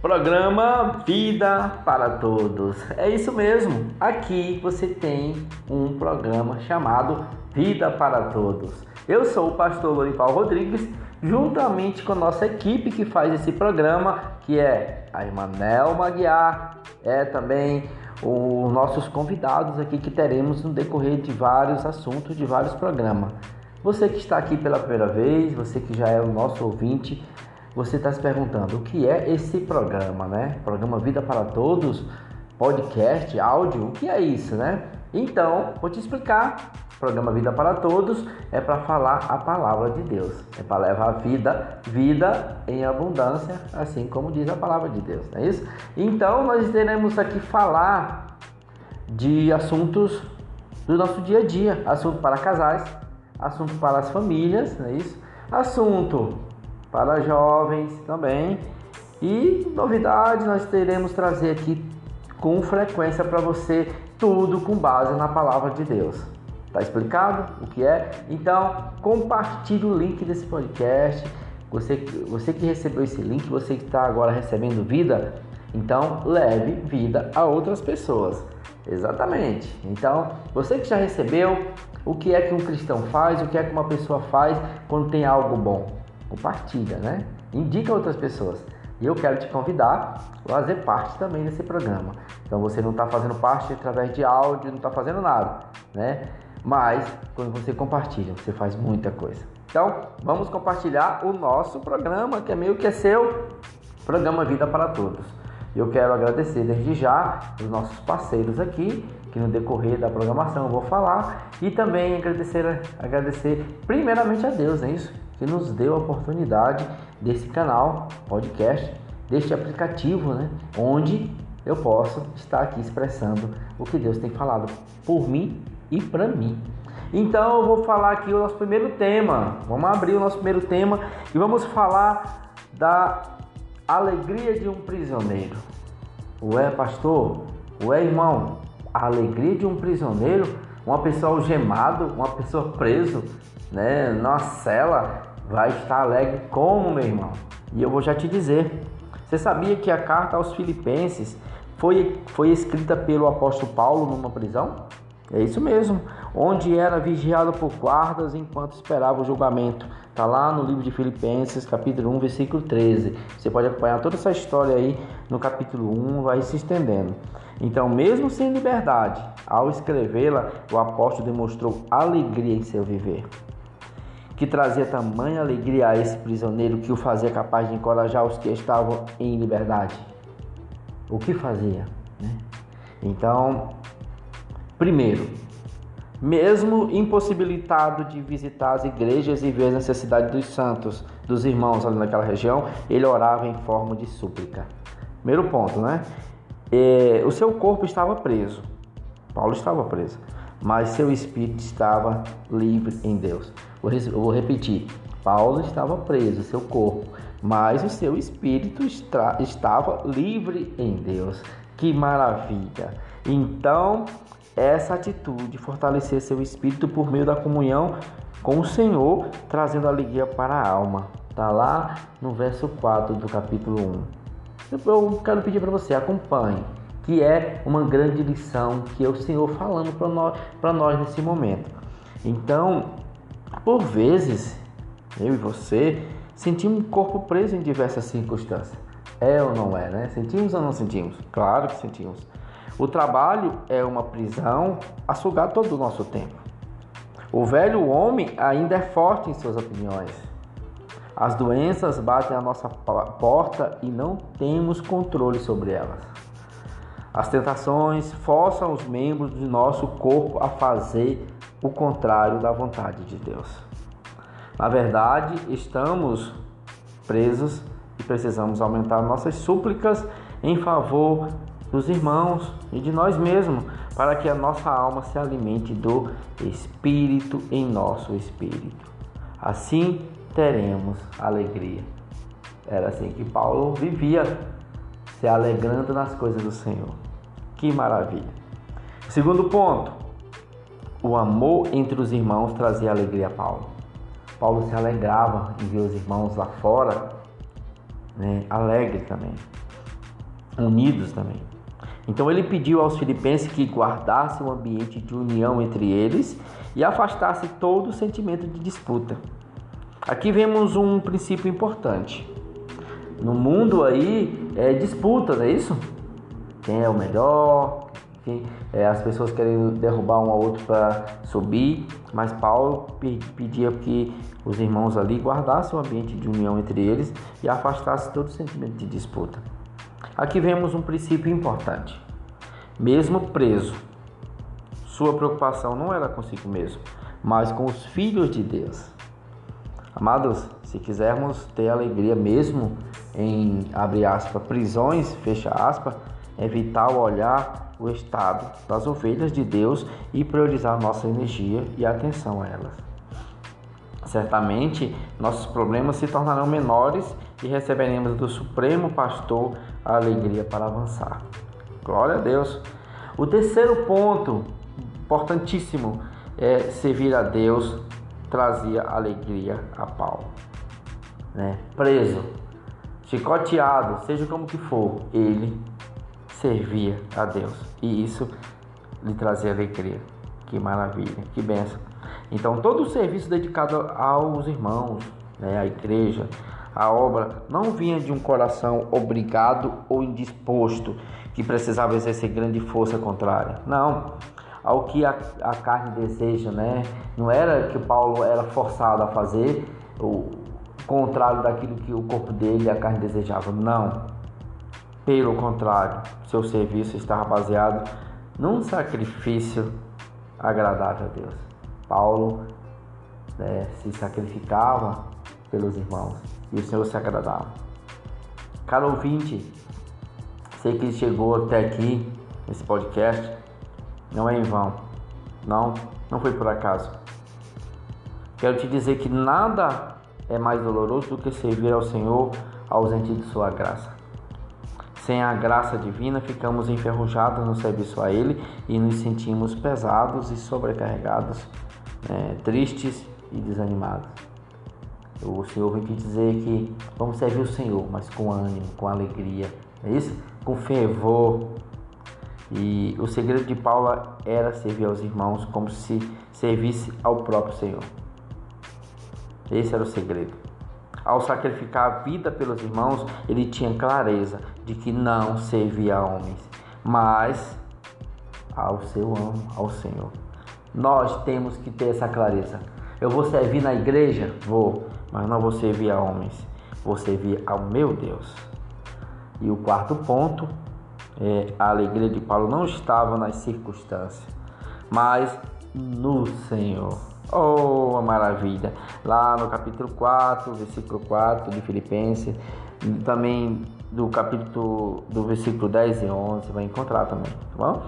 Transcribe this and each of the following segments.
Programa Vida para Todos. É isso mesmo. Aqui você tem um programa chamado Vida para Todos. Eu sou o pastor Lorival Rodrigues, juntamente com a nossa equipe que faz esse programa, que é a irmã Nelma Guiar, é também os nossos convidados aqui que teremos no decorrer de vários assuntos, de vários programas. Você que está aqui pela primeira vez, você que já é o nosso ouvinte, você está se perguntando o que é esse programa, né? Programa Vida para Todos, podcast, áudio, o que é isso, né? Então, vou te explicar. O programa Vida para Todos é para falar a palavra de Deus, é para levar vida, vida em abundância, assim como diz a palavra de Deus, não é isso? Então, nós teremos aqui falar de assuntos do nosso dia a dia, assunto para casais, assunto para as famílias, não é isso? Assunto para jovens também. E novidades nós teremos trazer aqui com frequência para você tudo com base na palavra de Deus. Tá explicado o que é? Então, compartilhe o link desse podcast. Você, você que recebeu esse link, você que está agora recebendo vida, então leve vida a outras pessoas. Exatamente. Então, você que já recebeu, o que é que um cristão faz, o que é que uma pessoa faz quando tem algo bom? Compartilha, né? Indica outras pessoas. E eu quero te convidar a fazer parte também desse programa. Então você não está fazendo parte através de áudio, não está fazendo nada, né? Mas quando você compartilha, você faz muita coisa. Então vamos compartilhar o nosso programa, que é meio que é seu programa Vida para Todos. Eu quero agradecer desde já os nossos parceiros aqui, que no decorrer da programação eu vou falar, e também agradecer, agradecer primeiramente a Deus, é isso? Que nos deu a oportunidade desse canal, podcast, deste aplicativo, né? Onde eu posso estar aqui expressando o que Deus tem falado por mim e para mim. Então eu vou falar aqui o nosso primeiro tema. Vamos abrir o nosso primeiro tema e vamos falar da alegria de um prisioneiro. Ué, pastor? Ué, irmão? A alegria de um prisioneiro? Uma pessoa algemado, uma pessoa preso, né, numa cela, vai estar alegre como, meu irmão? E eu vou já te dizer. Você sabia que a carta aos Filipenses foi, foi escrita pelo apóstolo Paulo numa prisão? É isso mesmo, onde era vigiado por guardas enquanto esperava o julgamento. Está lá no livro de Filipenses, capítulo 1, versículo 13. Você pode acompanhar toda essa história aí no capítulo 1, vai se estendendo. Então, mesmo sem liberdade, ao escrevê-la, o apóstolo demonstrou alegria em seu viver que trazia tamanha alegria a esse prisioneiro que o fazia capaz de encorajar os que estavam em liberdade. O que fazia? Né? Então, primeiro, mesmo impossibilitado de visitar as igrejas e ver a necessidade dos santos, dos irmãos ali naquela região, ele orava em forma de súplica. Primeiro ponto, né? É, o seu corpo estava preso. Paulo estava preso, mas seu espírito estava livre em Deus. Vou repetir: Paulo estava preso, seu corpo, mas o seu espírito estava livre em Deus. Que maravilha! Então, essa atitude fortalecer seu espírito por meio da comunhão com o Senhor, trazendo alegria para a alma. Está lá no verso 4 do capítulo 1. Eu quero pedir para você, acompanhe, que é uma grande lição que é o Senhor falando para nós, nós nesse momento. Então, por vezes, eu e você sentimos o corpo preso em diversas circunstâncias. É ou não é, né? Sentimos ou não sentimos? Claro que sentimos. O trabalho é uma prisão a sugar todo o nosso tempo. O velho homem ainda é forte em suas opiniões. As doenças batem à nossa porta e não temos controle sobre elas. As tentações forçam os membros do nosso corpo a fazer o contrário da vontade de Deus. Na verdade, estamos presos e precisamos aumentar nossas súplicas em favor dos irmãos e de nós mesmos, para que a nossa alma se alimente do Espírito em nosso espírito. Assim teremos alegria. Era assim que Paulo vivia, se alegrando nas coisas do Senhor. Que maravilha! Segundo ponto, o amor entre os irmãos trazia alegria a Paulo. Paulo se alegrava em ver os irmãos lá fora, né, alegre também. unidos também. Então ele pediu aos filipenses que guardassem um ambiente de união entre eles e afastasse todo o sentimento de disputa. Aqui vemos um princípio importante. No mundo aí é disputa, não é isso? Quem é o melhor, é, as pessoas querem derrubar um ao outro para subir, mas Paulo pedia que os irmãos ali guardassem o ambiente de união entre eles e afastassem todo sentimento de disputa. Aqui vemos um princípio importante. Mesmo preso, sua preocupação não era consigo mesmo, mas com os filhos de Deus. Amados, se quisermos ter alegria mesmo em abrir aspas prisões, fecha aspas, é vital olhar o estado das ovelhas de Deus e priorizar nossa energia e atenção a elas. Certamente nossos problemas se tornarão menores e receberemos do Supremo Pastor a alegria para avançar. Glória a Deus. O terceiro ponto, importantíssimo, é servir a Deus trazia alegria a Paulo. Né? Preso, chicoteado, seja como que for, ele servia a Deus e isso lhe trazia alegria. Que maravilha, que benção. Então, todo o serviço dedicado aos irmãos, né, à igreja, a obra não vinha de um coração obrigado ou indisposto que precisava exercer grande força contrária. Não, ao que a, a carne deseja, né? Não era que Paulo era forçado a fazer o contrário daquilo que o corpo dele e a carne desejava. Não. Pelo contrário, seu serviço estava baseado num sacrifício agradável a Deus. Paulo né, se sacrificava pelos irmãos e o Senhor se agradava. Caro ouvinte, sei que chegou até aqui nesse podcast, não é em vão, não, não foi por acaso. Quero te dizer que nada é mais doloroso do que servir ao Senhor ausente de Sua graça. Sem a graça divina, ficamos enferrujados no serviço a Ele e nos sentimos pesados e sobrecarregados, né, tristes e desanimados. O Senhor vem te dizer que vamos servir o Senhor, mas com ânimo, com alegria, é isso? Com fervor. E o segredo de Paulo era servir aos irmãos como se servisse ao próprio Senhor. Esse era o segredo. Ao sacrificar a vida pelos irmãos, ele tinha clareza de que não servia a homens, mas ao seu amo, ao Senhor. Nós temos que ter essa clareza. Eu vou servir na igreja? Vou, mas não vou servir a homens, vou servir ao meu Deus. E o quarto ponto é a alegria de Paulo não estava nas circunstâncias, mas no Senhor. Oh, a maravilha! Lá no capítulo 4, versículo 4 de Filipenses, também do capítulo do versículo 10 e 11, vai encontrar também, tá bom?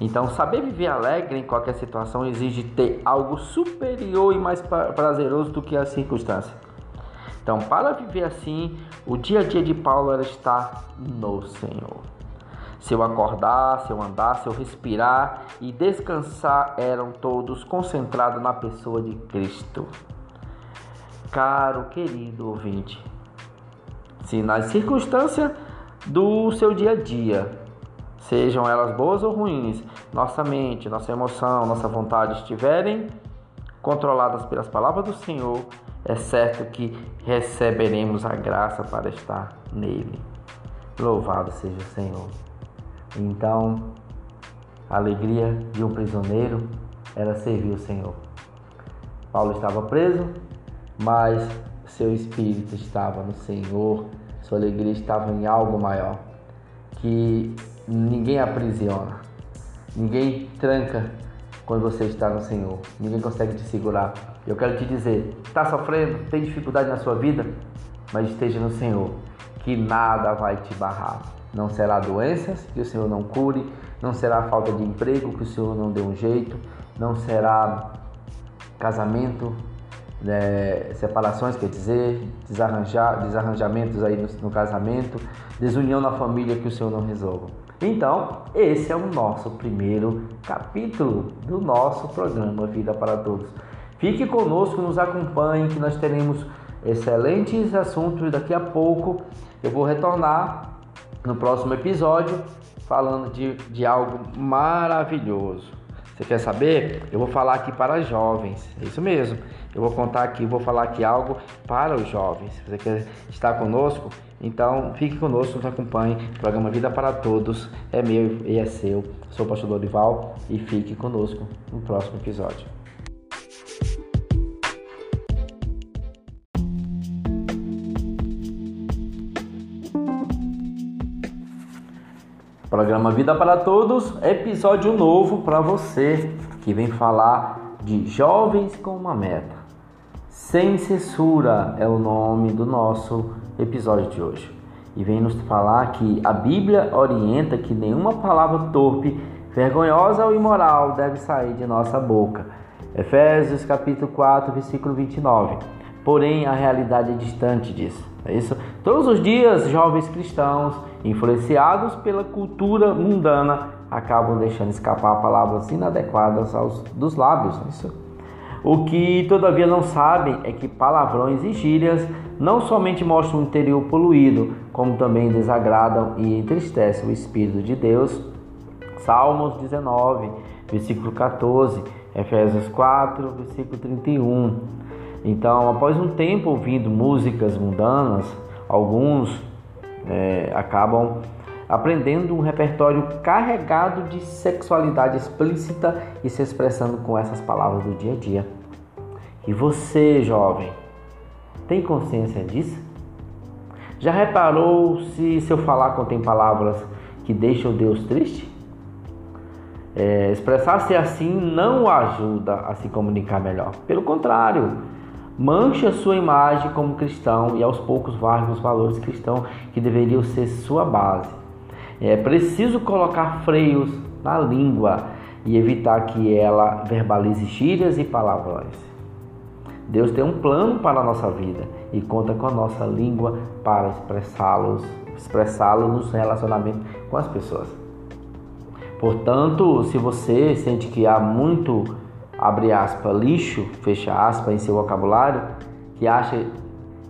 Então, saber viver alegre em qualquer situação exige ter algo superior e mais prazeroso do que as circunstâncias. Então, para viver assim, o dia a dia de Paulo era estar no Senhor. Se eu acordar, se eu andar, se eu respirar e descansar, eram todos concentrados na pessoa de Cristo. Caro, querido ouvinte, se nas circunstâncias do seu dia a dia sejam elas boas ou ruins, nossa mente, nossa emoção, nossa vontade estiverem controladas pelas palavras do Senhor, é certo que receberemos a graça para estar nele. Louvado seja o Senhor. Então, a alegria de um prisioneiro era servir o Senhor. Paulo estava preso, mas seu espírito estava no Senhor, sua alegria estava em algo maior que ninguém aprisiona, ninguém tranca quando você está no Senhor, ninguém consegue te segurar. Eu quero te dizer: está sofrendo, tem dificuldade na sua vida, mas esteja no Senhor, que nada vai te barrar. Não será doenças que o Senhor não cure, não será falta de emprego que o Senhor não dê um jeito, não será casamento né, separações, quer dizer, desarranjar, desarranjamentos aí no, no casamento, desunião na família que o Senhor não resolva. Então, esse é o nosso primeiro capítulo do nosso programa Vida para Todos. Fique conosco, nos acompanhe, que nós teremos excelentes assuntos. Daqui a pouco eu vou retornar no próximo episódio falando de, de algo maravilhoso. Você quer saber? Eu vou falar aqui para jovens. É isso mesmo. Eu vou contar aqui, vou falar aqui algo para os jovens. Você quer estar conosco? Então fique conosco, nos acompanhe. O programa Vida para Todos é meu e é seu. Sou o pastor Dorival e fique conosco no próximo episódio. Programa Vida para Todos, episódio novo para você que vem falar de jovens com uma meta. Sem censura é o nome do nosso episódio de hoje. E vem nos falar que a Bíblia orienta que nenhuma palavra torpe, vergonhosa ou imoral deve sair de nossa boca. Efésios capítulo 4, versículo 29. Porém, a realidade é distante disso. É isso? Todos os dias, jovens cristãos, influenciados pela cultura mundana, acabam deixando escapar palavras inadequadas aos, dos lábios. É isso? O que todavia não sabem é que palavrões e gírias não somente mostram o interior poluído, como também desagradam e entristecem o Espírito de Deus. Salmos 19, versículo 14, Efésios 4, versículo 31. Então, após um tempo ouvindo músicas mundanas, alguns é, acabam aprendendo um repertório carregado de sexualidade explícita e se expressando com essas palavras do dia a dia. E você, jovem, tem consciência disso? Já reparou se seu falar contém palavras que deixam Deus triste? É, Expressar-se assim não ajuda a se comunicar melhor. Pelo contrário, mancha sua imagem como cristão e aos poucos varre os valores cristãos que deveriam ser sua base. É preciso colocar freios na língua e evitar que ela verbalize gírias e palavrões. Deus tem um plano para a nossa vida e conta com a nossa língua para expressá-los, expressá-lo nos relacionamentos com as pessoas. Portanto, se você sente que há muito abre lixo, fecha em seu vocabulário, que acha,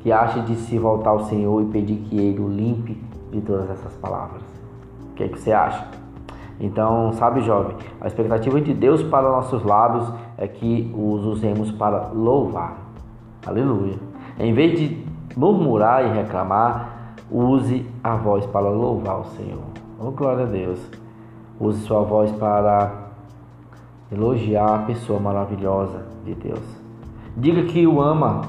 que acha de se voltar ao Senhor e pedir que Ele o limpe de todas essas palavras. O que, é que você acha? Então, sabe, jovem, a expectativa de Deus para nossos lábios é que os usemos para louvar. Aleluia. Em vez de murmurar e reclamar, use a voz para louvar o Senhor. Oh, glória a Deus. Use sua voz para elogiar a pessoa maravilhosa de Deus. Diga que o ama,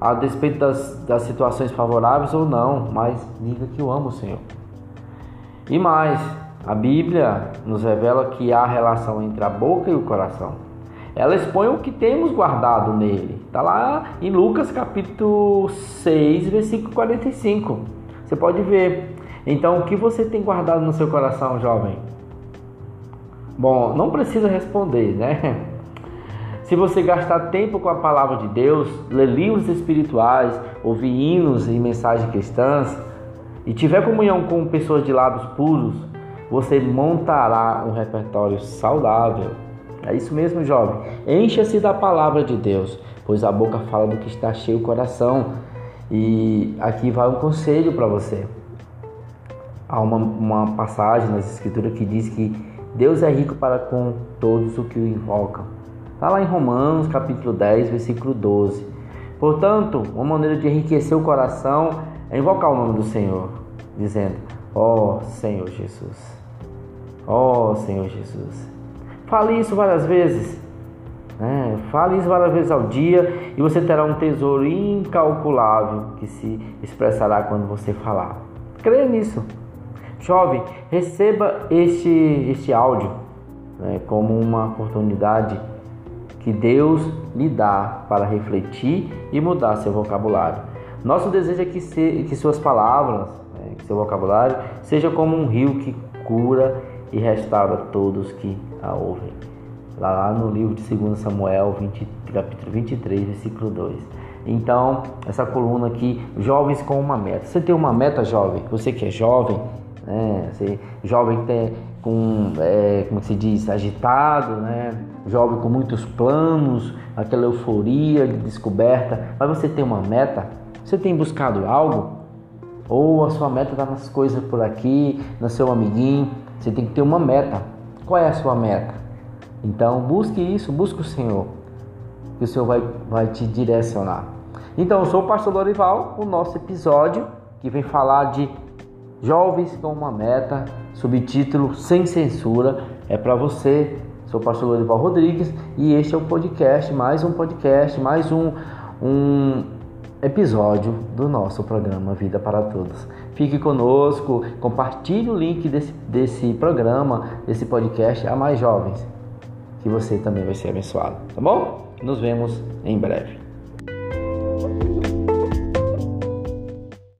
a despeito das, das situações favoráveis ou não, mas diga que o ama o Senhor. E mais, a Bíblia nos revela que há relação entre a boca e o coração. Ela expõe o que temos guardado nele. Está lá em Lucas capítulo 6, versículo 45. Você pode ver. Então, o que você tem guardado no seu coração, jovem? Bom, não precisa responder, né? Se você gastar tempo com a palavra de Deus, ler livros espirituais, ouvir hinos e mensagens cristãs e tiver comunhão com pessoas de lábios puros, você montará um repertório saudável. É isso mesmo, jovem. Encha-se da palavra de Deus, pois a boca fala do que está cheio o coração. E aqui vai um conselho para você. Há uma, uma passagem nas Escrituras que diz que Deus é rico para com todos os que o invocam. Está lá em Romanos, capítulo 10, versículo 12. Portanto, uma maneira de enriquecer o coração é invocar o nome do Senhor, dizendo: Ó oh, Senhor Jesus, ó oh, Senhor Jesus. Fale isso várias vezes. Né? Fale isso várias vezes ao dia e você terá um tesouro incalculável que se expressará quando você falar. Creia nisso. Jovem, receba este, este áudio né, como uma oportunidade que Deus lhe dá para refletir e mudar seu vocabulário. Nosso desejo é que, se, que suas palavras, né, que seu vocabulário, seja como um rio que cura e restaura todos que a ouvem. Lá no livro de 2 Samuel, 20, capítulo 23, versículo 2. Então, essa coluna aqui, jovens com uma meta. Você tem uma meta, jovem? Você que é jovem, né? Assim, jovem tem, com, é, como se diz, agitado, né? Jovem com muitos planos, aquela euforia de descoberta, mas você tem uma meta? Você tem buscado algo? ou a sua meta está nas coisas por aqui, no seu amiguinho. Você tem que ter uma meta. Qual é a sua meta? Então busque isso, busque o Senhor, que o Senhor vai, vai te direcionar. Então, eu sou o pastor Dorival, o nosso episódio que vem falar de jovens com uma meta, subtítulo Sem Censura, é para você. Sou o pastor Dorival Rodrigues e este é o podcast, mais um podcast, mais um, um episódio do nosso programa Vida para Todos. Fique conosco, compartilhe o link desse, desse programa, desse podcast a mais jovens, que você também vai ser abençoado, tá bom? Nos vemos em breve.